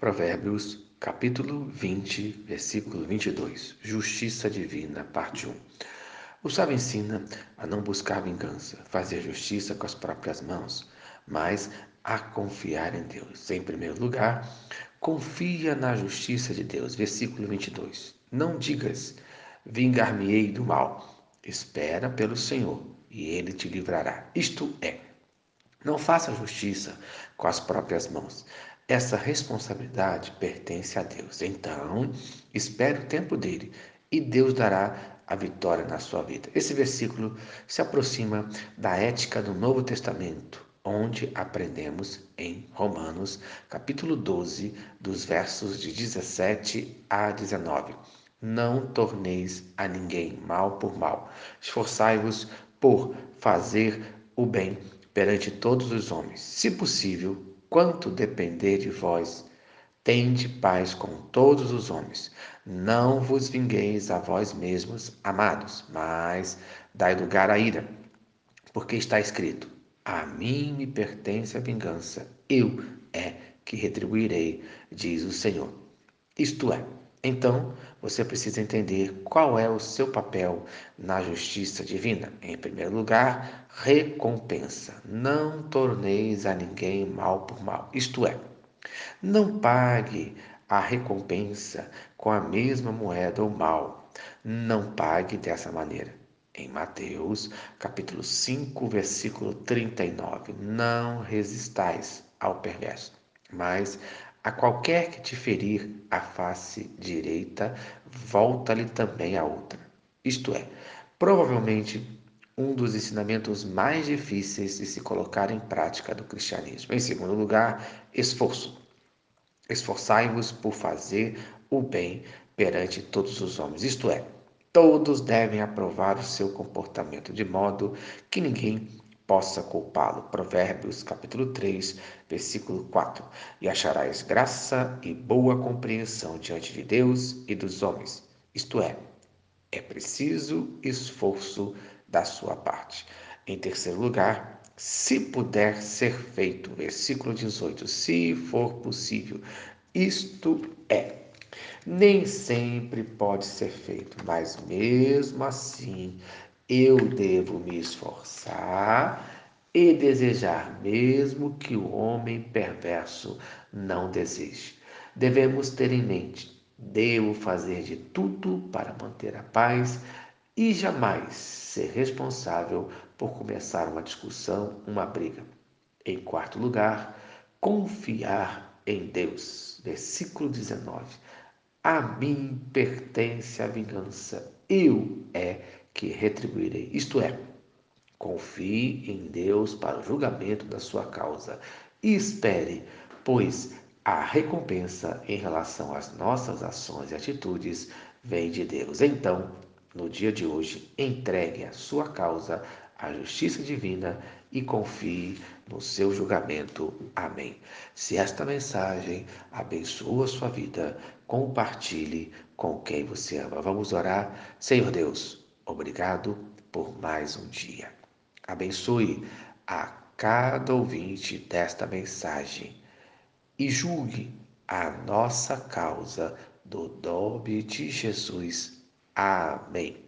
Provérbios, capítulo 20, versículo 22. Justiça divina, parte 1. O sábio ensina a não buscar vingança, fazer justiça com as próprias mãos, mas a confiar em Deus. Em primeiro lugar, confia na justiça de Deus. Versículo 22. Não digas, vingar-me-ei do mal. Espera pelo Senhor e ele te livrará. Isto é, não faça justiça com as próprias mãos. Essa responsabilidade pertence a Deus. Então, espere o tempo dele e Deus dará a vitória na sua vida. Esse versículo se aproxima da ética do Novo Testamento, onde aprendemos em Romanos, capítulo 12, dos versos de 17 a 19. Não torneis a ninguém mal por mal. Esforçai-vos por fazer o bem perante todos os homens. Se possível, quanto depender de vós, tende paz com todos os homens. Não vos vingueis a vós mesmos, amados, mas dai lugar à ira, porque está escrito: A mim me pertence a vingança, eu é que retribuirei, diz o Senhor. Isto é, então você precisa entender qual é o seu papel na justiça divina. Em primeiro lugar, recompensa. Não torneis a ninguém mal por mal. Isto é, não pague a recompensa com a mesma moeda ou mal. Não pague dessa maneira. Em Mateus, capítulo 5, versículo 39, não resistais ao perverso, mas a qualquer que te ferir a face direita, volta-lhe também a outra. Isto é, provavelmente um dos ensinamentos mais difíceis de se colocar em prática do cristianismo. Em segundo lugar, esforço. Esforçai-vos por fazer o bem perante todos os homens. Isto é, todos devem aprovar o seu comportamento de modo que ninguém possa culpá-lo. Provérbios, capítulo 3, versículo 4. E acharás graça e boa compreensão diante de Deus e dos homens. Isto é, é preciso esforço da sua parte. Em terceiro lugar, se puder ser feito, versículo 18, se for possível, isto é. Nem sempre pode ser feito, mas mesmo assim eu devo me esforçar e desejar, mesmo que o homem perverso não deseje. Devemos ter em mente: devo fazer de tudo para manter a paz e jamais ser responsável por começar uma discussão, uma briga. Em quarto lugar, confiar em Deus. Versículo 19. A mim pertence a vingança, eu é que retribuirei. Isto é, confie em Deus para o julgamento da sua causa e espere, pois a recompensa em relação às nossas ações e atitudes vem de Deus. Então, no dia de hoje, entregue a sua causa à justiça divina e confie no seu julgamento. Amém. Se esta mensagem abençoa a sua vida, compartilhe com quem você ama. Vamos orar. Senhor Deus, Obrigado por mais um dia. Abençoe a cada ouvinte desta mensagem e julgue a nossa causa do nome de Jesus. Amém.